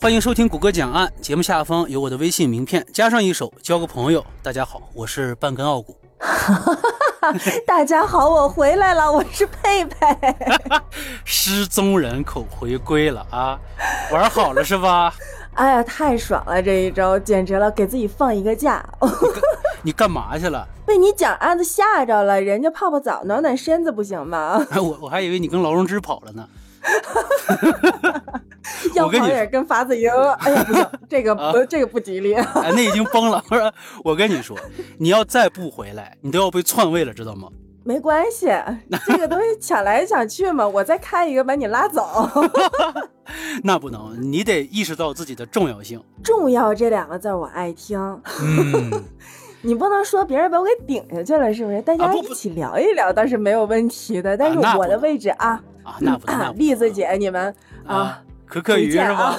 欢迎收听谷歌讲案，节目下方有我的微信名片，加上一首交个朋友。大家好，我是半根傲骨。大家好，我回来了，我是佩佩。失踪人口回归了啊，玩好了是吧？哎呀，太爽了！这一周简直了，给自己放一个假。你干嘛去了？被你讲案子吓着了，人家泡泡澡暖暖身子不行吗？我我还以为你跟劳荣枝跑了呢。要跑也跟法子英。哎呀，不行，这个不，这个不吉利。哎，那已经崩了。不是我跟你说，你要再不回来，你都要被篡位了，知道吗？没关系，这个东西抢来抢去嘛，我再开一个把你拉走。那不能，你得意识到自己的重要性。重要这两个字我爱听。嗯，你不能说别人把我给顶下去了，是不是？大家一起聊一聊倒是没有问题的。但是我的位置啊啊，那不能。栗子姐，你们啊，可可鱼是吧？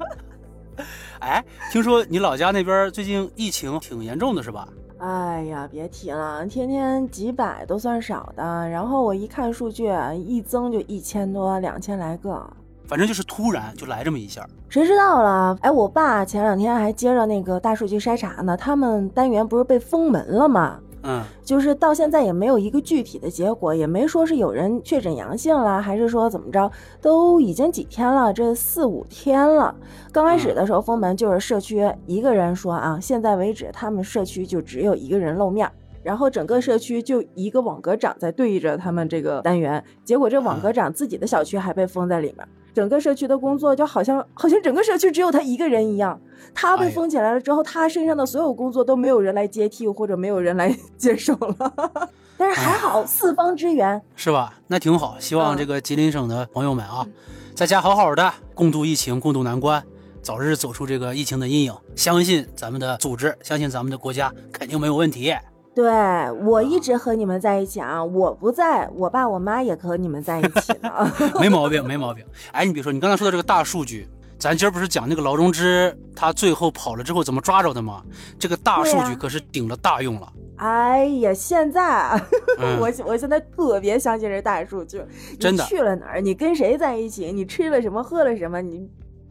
哎，听说你老家那边最近疫情挺严重的，是吧？哎呀，别提了，天天几百都算少的。然后我一看数据，一增就一千多，两千来个。反正就是突然就来这么一下，谁知道了？哎，我爸前两天还接着那个大数据筛查呢，他们单元不是被封门了吗？嗯，就是到现在也没有一个具体的结果，也没说是有人确诊阳性了，还是说怎么着？都已经几天了，这四五天了。刚开始的时候封门就是社区一个人说啊，现在为止他们社区就只有一个人露面，然后整个社区就一个网格长在对着他们这个单元，结果这网格长自己的小区还被封在里面。整个社区的工作就好像好像整个社区只有他一个人一样，他被封起来了之后，他身上的所有工作都没有人来接替或者没有人来 接手了。但是还好四方支援，是吧？那挺好。希望这个吉林省的朋友们啊，在家好好的共度疫情，共度难关，早日走出这个疫情的阴影。相信咱们的组织，相信咱们的国家，肯定没有问题。对我一直和你们在一起啊，我不在我爸我妈也和你们在一起呢，没毛病，没毛病。哎，你比如说，你刚才说的这个大数据，咱今儿不是讲那个劳荣枝他最后跑了之后怎么抓着的吗？这个大数据可是顶了大用了。哎呀，现在 我我现在特别相信这大数据，真的去了哪儿，你跟谁在一起，你吃了什么，喝了什么，你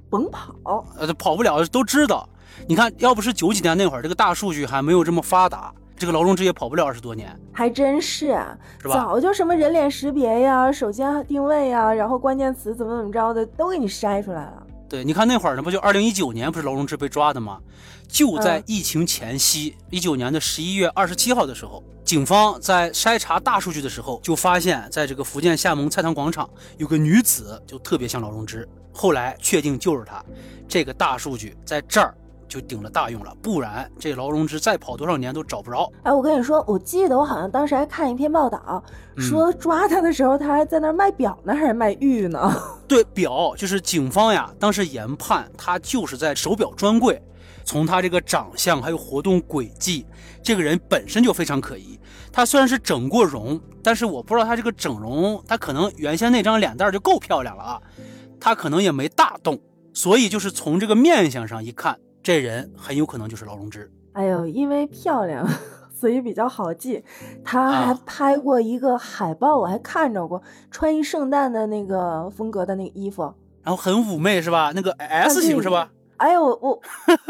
甭跑，呃，跑不了，都知道。你看，要不是九几年那会儿，这个大数据还没有这么发达。这个劳荣枝也跑不了二十多年，还真是，是吧？早就什么人脸识别呀、手机定位呀，然后关键词怎么怎么着的，都给你筛出来了。对，你看那会儿呢，不就二零一九年不是劳荣枝被抓的吗？就在疫情前夕，一九年的十一月二十七号的时候，警方在筛查大数据的时候，就发现，在这个福建厦门菜塘广场有个女子，就特别像劳荣枝。后来确定就是她，这个大数据在这儿。就顶了大用了，不然这劳荣枝再跑多少年都找不着。哎，我跟你说，我记得我好像当时还看一篇报道，说抓他的时候，他还在那卖表呢，还是卖玉呢？对，表就是警方呀，当时研判他就是在手表专柜。从他这个长相还有活动轨迹，这个人本身就非常可疑。他虽然是整过容，但是我不知道他这个整容，他可能原先那张脸蛋就够漂亮了啊，他可能也没大动，所以就是从这个面相上一看。这人很有可能就是劳荣枝。哎呦，因为漂亮，所以比较好记。他还拍过一个海报，我还看着过，穿一圣诞的那个风格的那个衣服，然后很妩媚，是吧？那个 S 型是吧？哎呦，我 我，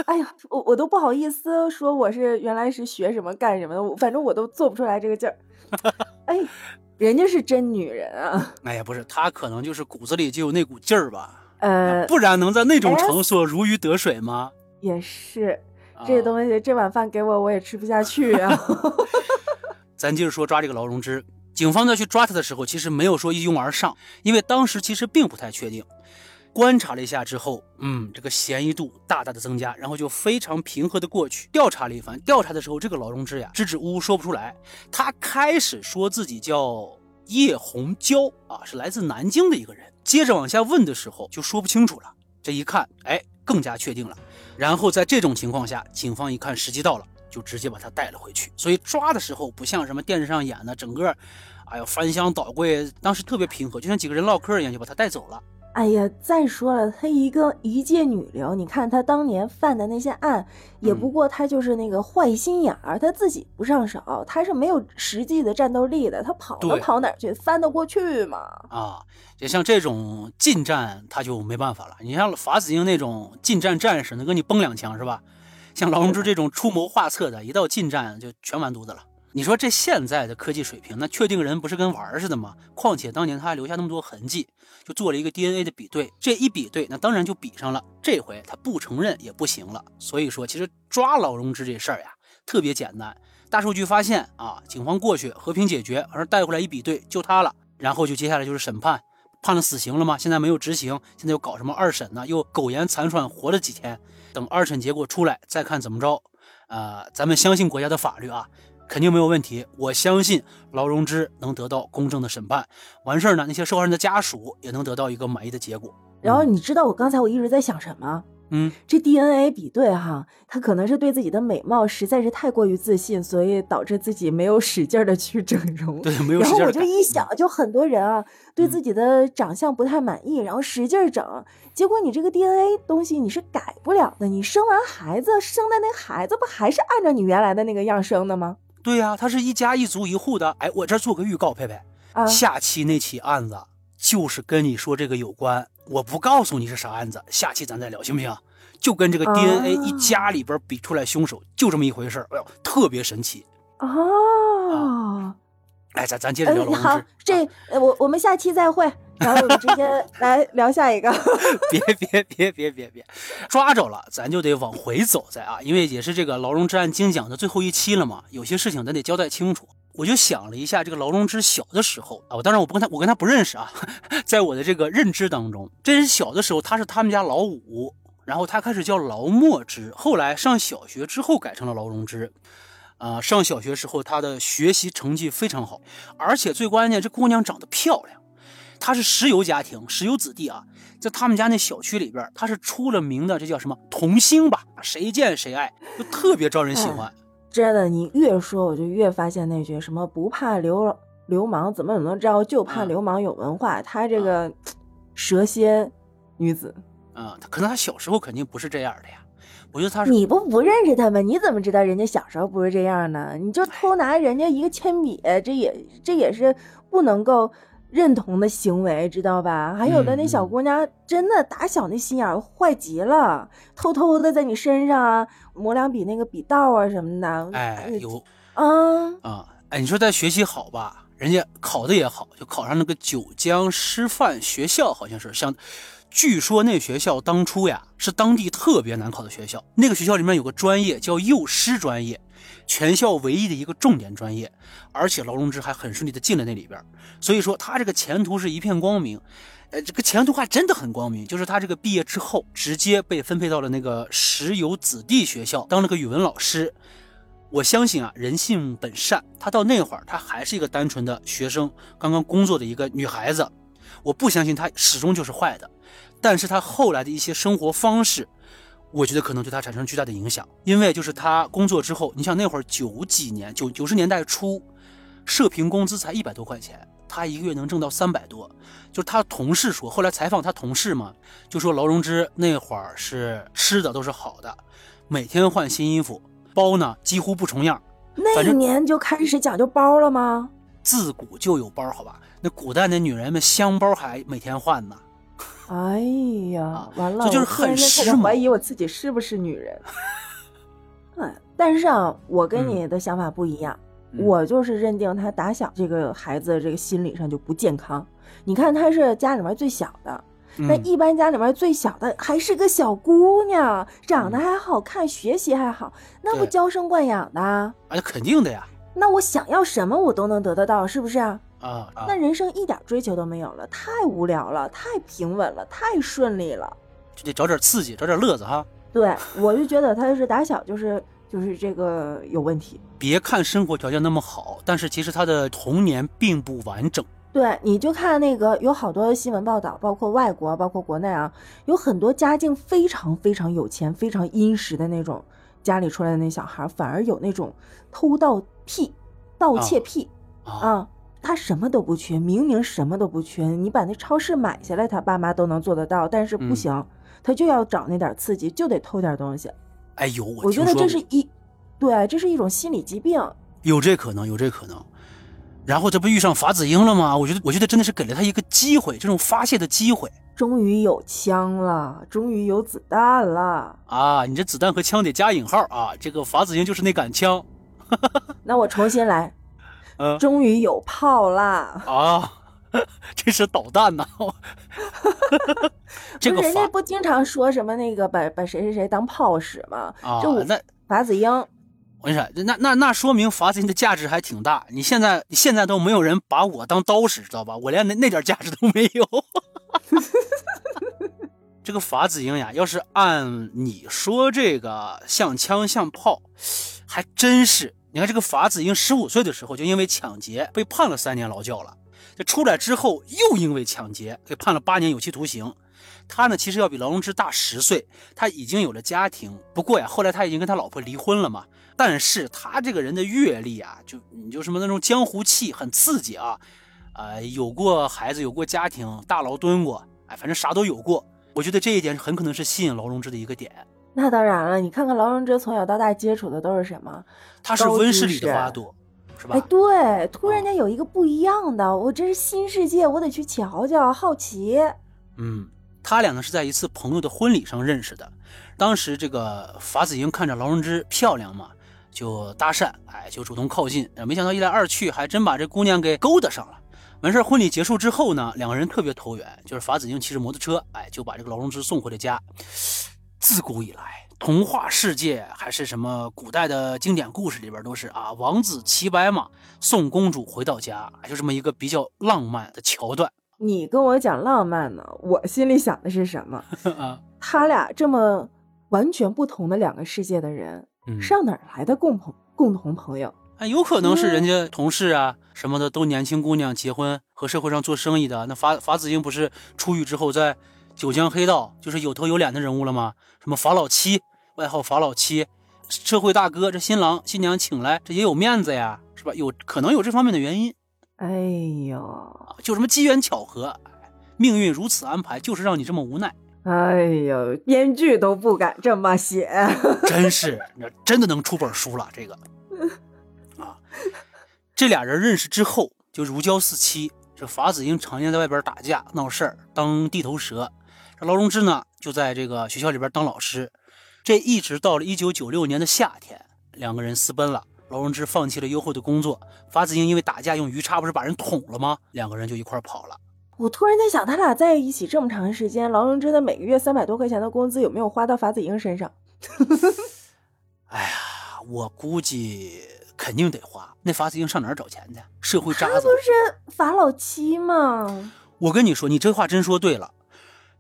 哎呀，我我都不好意思说我是原来是学什么干什么的，反正我都做不出来这个劲儿。哎，人家是真女人啊！哎呀，不是，她可能就是骨子里就有那股劲儿吧？呃，不然能在那种场所如鱼得水吗？也是，这东西这碗饭给我我也吃不下去啊。咱接着说抓这个劳荣枝，警方在去抓他的时候，其实没有说一拥而上，因为当时其实并不太确定。观察了一下之后，嗯，这个嫌疑度大大的增加，然后就非常平和的过去调查了一番。调查的时候，这个劳荣枝呀支支吾吾说不出来，他开始说自己叫叶红娇啊，是来自南京的一个人。接着往下问的时候就说不清楚了。这一看，哎，更加确定了。然后在这种情况下，警方一看时机到了，就直接把他带了回去。所以抓的时候不像什么电视上演的，整个，哎呦翻箱倒柜，当时特别平和，就像几个人唠嗑一样，就把他带走了。哎呀，再说了，她一个一介女流，你看她当年犯的那些案，也不过她就是那个坏心眼儿，她自己不上手，她是没有实际的战斗力的，她跑能跑哪儿去？翻得过去吗？啊，就像这种近战，他就没办法了。你像法子英那种近战战士，能跟你崩两枪是吧？像劳荣枝这种出谋划策的，一到近战就全完犊子了。你说这现在的科技水平，那确定人不是跟玩儿似的吗？况且当年他还留下那么多痕迹，就做了一个 DNA 的比对，这一比对，那当然就比上了。这回他不承认也不行了。所以说，其实抓老荣枝这事儿呀，特别简单。大数据发现啊，警方过去和平解决，而带回来一比对，就他了。然后就接下来就是审判，判了死刑了吗？现在没有执行，现在又搞什么二审呢？又苟延残喘，活了几天，等二审结果出来再看怎么着。呃，咱们相信国家的法律啊，肯定没有问题。我相信劳荣枝能得到公正的审判，完事儿呢，那些受害人的家属也能得到一个满意的结果。然后你知道我刚才我一直在想什么？嗯，这 DNA 比对哈，他可能是对自己的美貌实在是太过于自信，所以导致自己没有使劲的去整容。对，没有然后我就。一想，就很多人啊，对嗯自己的长相不太满意，然后使劲儿整，结果你这个 DNA 东西你是改不了的。你生完孩子，生的那孩子不还是按照你原来的那个样生的吗？对呀、他是一家一族一户的。哎，我这做个预告，佩佩，啊，下期那起案子就是跟你说这个有关，我不告诉你是啥案子，下期咱再聊，行不行？就跟这个 DNA 啊一家里边比出来凶手，就这么一回事儿，哎呦，特别神奇。哦，哎，咱咱接着哎聊好，，这呃我我们下期再会，然后我们直接 来聊下一个。别别别别别别，抓着了，咱就得往回走再啊，因为也是这个劳荣枝案精讲的最后一期了嘛，有些事情咱得交代清楚。我就想了一下，这个劳荣枝小的时候啊，我当然我不跟他，我跟他不认识啊，在我的这个认知当中，这人小的时候他是他们家老五，然后他开始叫劳墨枝，后来上小学之后改成了劳荣枝。啊、上小学时候他的学习成绩非常好，而且最关键，这姑娘长得漂亮。她是石油家庭，石油子弟啊，在他们家那小区里边，他是出了名的，这叫什么童星吧？谁见谁爱，就特别招人喜欢。真的，你越说我就越发现那句什么不怕流流氓怎么怎么着，就怕嗯流氓有文化。他这个蛇蝎女子，啊、她可能他小时候肯定不是这样的呀。我觉得他是你不不认识他们，你怎么知道人家小时候不是这样呢？你就偷拿人家一个铅笔，这也这也是不能够认同的行为，知道吧？还有的那小嗯姑娘真的打小那心眼儿坏极了，偷偷的在你身上啊抹两笔那个笔道啊什么的，哎有啊。啊，哎，你说她学习好吧，人家考的也好，就考上那个九江师范学校，好像是像。据说那学校当初呀是当地特别难考的学校，那个学校里面有个专业叫幼师专业，全校唯一的一个重点专业，而且劳荣枝还很顺利的进了那里边，所以说他这个前途是一片光明。呃，这个前途还真的很光明，就是他这个毕业之后直接被分配到了那个石油子弟学校当了个语文老师。我相信啊，人性本善，他到那会儿他还是一个单纯的学生，刚刚工作的一个女孩子。我不相信她始终就是坏的，但是她后来的一些生活方式，我觉得可能对他产生巨大的影响。因为就是他工作之后，你想那会儿九几年九九十年代初，社平工资才一百多块钱，他一个月能挣到三百多。就是他同事说，后来采访他同事嘛，就说劳荣枝那会儿是吃的都是好的，每天换新衣服，包呢几乎不重样。那一年就开始讲究包了吗？自古就有包，好吧？那古代那女人们香包还每天换呢。哎呀啊，完了，这就是我突然很开始时髦怀疑我自己是不是女人。嗯，但是啊，我跟嗯你的想法不一样，嗯我就是认定他打小这个孩子这个心理上就不健康。你看他是家里面最小的，那嗯一般家里面最小的还是个小姑娘，长得嗯还好看，学习还好，那不娇生惯养的？啊，肯定的呀。那我想要什么我都能得得到，是不是啊？啊啊那，人生一点追求都没有了，太无聊了，太平稳了，太顺利了。就得找点刺激，找点乐子哈。对我就觉得他是打小就是就是这个有问题。别看生活条件那么好，但是其实他的童年并不完整。对，你就看那个有好多新闻报道，包括外国，包括国内啊，有很多家境非常非常有钱、非常殷实的那种家里出来的那小孩，反而有那种偷盗癖、盗窃癖啊，啊。他什么都不缺，明明什么都不缺，你把那超市买下来，他爸妈都能做得到，但是不嗯行，他就要找那点刺激，就得偷点东西。哎呦我我觉得这是一，对，这是一种心理疾病。有这可能，有这可能。然后这不遇上法子英了吗？我觉得，我觉得真的是给了他一个机会，这种发泄的机会终于有枪了，终于有子弹了。啊！你这子弹和枪得加引号啊！这个法子英就是那杆枪，那我重新来，嗯终于有炮啦！啊，这是导弹呐！这个人家不经常说什么那个把把谁谁谁当炮使吗？啊这我，那法子英，我跟你说，那那那说明法子英的价值还挺大。你现在你现在都没有人把我当刀使，知道吧？我连那那点价值都没有。这个法子英呀，要是按你说这个像枪像炮，还真是。你看这个法子英十五岁的时候就因为抢劫被判了三年劳教了，这出来之后又因为抢劫给判了八年有期徒刑。他呢其实要比劳荣枝大十岁，他已经有了家庭，不过呀后来他已经跟他老婆离婚了嘛。但是他这个人的阅历啊，就你就什么那种江湖气很刺激啊，呃，有过孩子，有过家庭，大牢蹲过，哎，反正啥都有过。我觉得这一点很可能是吸引劳荣枝的一个点。那当然了，你看看劳荣枝从小到大接触的都是什么？他是温室里的花朵，是吧？哎，对，突然间有一个不一样的，我这是新世界，我得去瞧瞧，好奇。嗯，他俩呢是在一次朋友的婚礼上认识的。当时这个法子英看着劳荣枝漂亮嘛，就搭讪，哎，就主动靠近。呃没想到一来二去，还真把这姑娘给勾搭上了。完事儿，婚礼结束之后呢，两个人特别投缘，就是法子英骑着摩托车，哎，就把这个劳荣枝送回了家。自古以来，童话世界还是什么古代的经典故事里边都是啊，王子骑白马送公主回到家，哎就这么一个比较浪漫的桥段你跟我讲浪漫呢，我心里想的是什么？啊。他俩这么完全不同的两个世界的人，嗯上哪儿来的共朋共同朋友？哎，有可能是人家同事啊什么的都年轻姑娘结婚和社会上做生意的。那法法子英不是出狱之后在九江黑道就是有头有脸的人物了吗？什么法老七，外号法老七，社会大哥，这新郎新娘请来，这也有面子呀，是吧？有可能有这方面的原因哎呦，啊，就什么机缘巧合，哎命运如此安排，就是让你这么无奈，哎呦，编剧都不敢这么写。真是，那真的能出本书了，这个啊，这俩人认识之后就如胶似漆。这法子英常年在外边打架闹事儿，当地头蛇。这劳荣枝呢，就在这个学校里边当老师。这一直到了一九九六年的夏天，两个人私奔了。劳荣枝放弃了优厚的工作，法子英因为打架用鱼叉不是把人捅了吗？两个人就一块跑了。我突然在想，他俩在一起这么长时间，劳荣枝的每个月三百多块钱的工资有没有花到法子英身上？哎呀，我估计肯定得花。那法子英上哪儿找钱去？社会渣子他不。是法老七吗？我跟你说，你这话真说对了。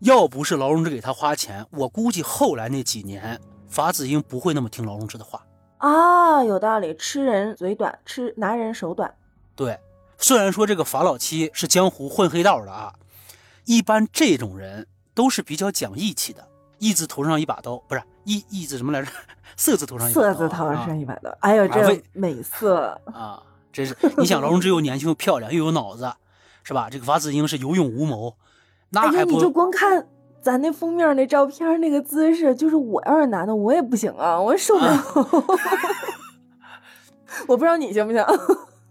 要不是劳荣枝给他花钱，我估计后来那几年，法子英不会那么听劳荣枝的话。啊，有道理，吃人嘴短，吃拿人手短。对，虽然说这个法老七是江湖混黑道的啊，一般这种人都是比较讲义气的，义字头上一把刀，不是义义字什么来着？色字头上一把刀啊。色字头上一把刀，哎呦，这美色！啊，真是你想劳荣枝又年轻又漂亮又有脑子，是吧？这个法子英是有勇无谋，那哎呀，你就光看咱那封面那照片那个姿势，就是我要是男的，我也不行啊，我受不了。我不知道你行不行？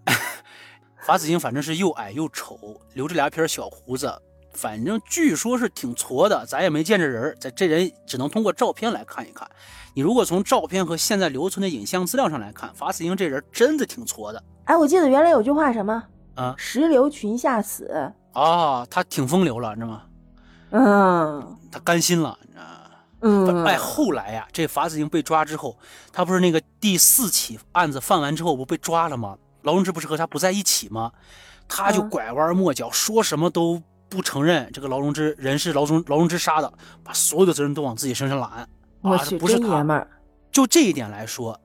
法子英反正是又矮又丑，留着俩撇小胡子，反正据说是挺矬的，咱也没见着人咱，这这人只能通过照片来看一看。你如果从照片和现在留存的影像资料上来看，法子英这人真的挺矬的哎，我记得原来有句话什么啊“石榴裙下死啊，他挺风流了，你知道吗？”，嗯他甘心了，你知道吗？嗯，哎，后来呀，这法子英被抓之后，他不是那个第四起案子犯完之后不被抓了吗？劳荣枝不是和他不在一起吗？他就嗯拐弯抹角，说什么都不承认这个劳荣枝人是劳荣劳荣枝杀的，把所有的责任都往自己身上揽。啊，我去，这不是他。真爷们儿。就这一点来说，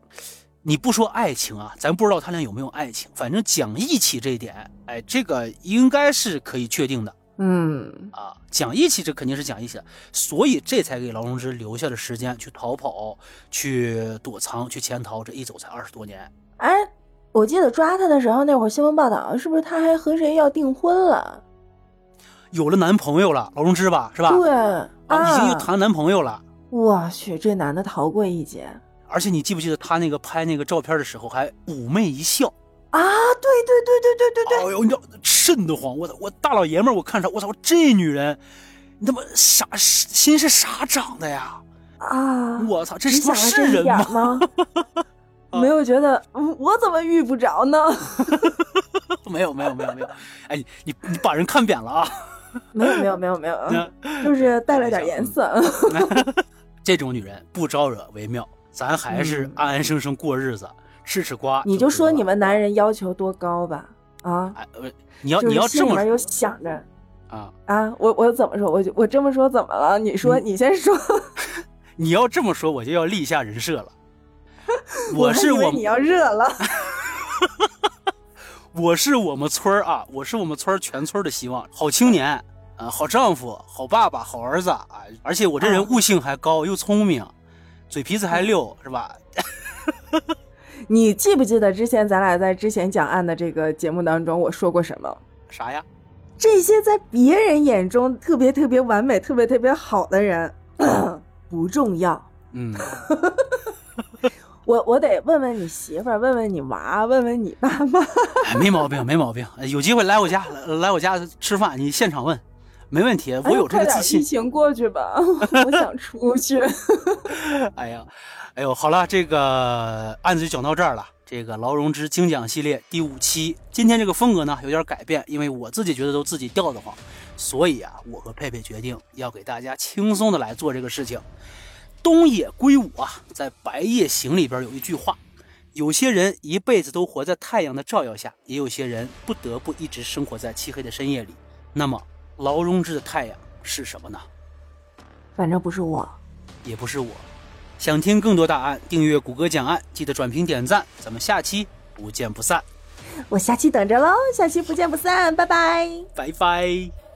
你不说爱情啊，咱不知道他俩有没有爱情，反正讲义气这一点，哎，这个应该是可以确定的。嗯，啊，讲义气这肯定是讲义气的，所以这才给劳荣枝留下了时间去逃跑、去躲藏、去潜逃，这一走才二十多年。哎，我记得抓他的时候，那会儿新闻报道是不是他还和谁要订婚了？有了男朋友了，劳荣枝吧，是吧？对，啊，啊，已经有谈男朋友了。我去，这男的逃过一劫而且你记不记得他那个拍那个照片的时候还妩媚一笑？啊！对对对对对对对，哎呦，你知道瘆得慌！我操，我大老爷们儿，我看着，我操，这女人，你他妈啥心是啥长的呀？啊！我操，这你他妈是人点吗？吗？没有觉得，嗯，我怎么遇不着呢？没有，没有，没有，没有。哎，你你你把人看扁了啊！没有没有没有没有，就是带了点颜色。这种女人不招惹为妙，咱还是嗯安安生生过日子，吃吃瓜。你就说你们，男人要求多高吧？啊，你要就是你要这么有想着啊，啊，我我怎么说？我就我这么说怎么了？你说，嗯你先说。你要这么说，我就要立下人设了。我是我你要热了。我是我们村儿啊，我是我们村儿全村的希望，好青年啊，好丈夫，好爸爸，好儿子啊！而且我这人啊悟性还高，又聪明，嘴皮子还溜，是吧？你记不记得之前咱俩在之前讲案的这个节目当中，我说过什么？啥呀？这些在别人眼中特别特别完美、特别特别好的人，不重要。嗯，我我得问问你媳妇儿，问问你娃，问问你爸妈。哎 没毛病，没毛病。哎有机会来我家，来来我家吃饭，你现场问，没问题。我有这个自哎快点疫。情过去吧，我想出去。哎呀，哎呦，好了，这个案子就讲到这儿了。这个劳荣枝精讲系列第五期，今天这个风格呢有点改变，因为我自己觉得都自己吊得慌，所以啊，我和佩佩决定要给大家轻松的来做这个事情。东野圭吾啊，在《白夜行》里边有一句话：有些人一辈子都活在太阳的照耀下，也有些人不得不一直生活在漆黑的深夜里。那么，劳荣枝的太阳是什么呢？反正不是我。也不是我。想听更多答案，订阅谷歌讲案，记得转评点赞。咱们下期不见不散，我下期等着喽，下期不见不散，拜拜。拜拜。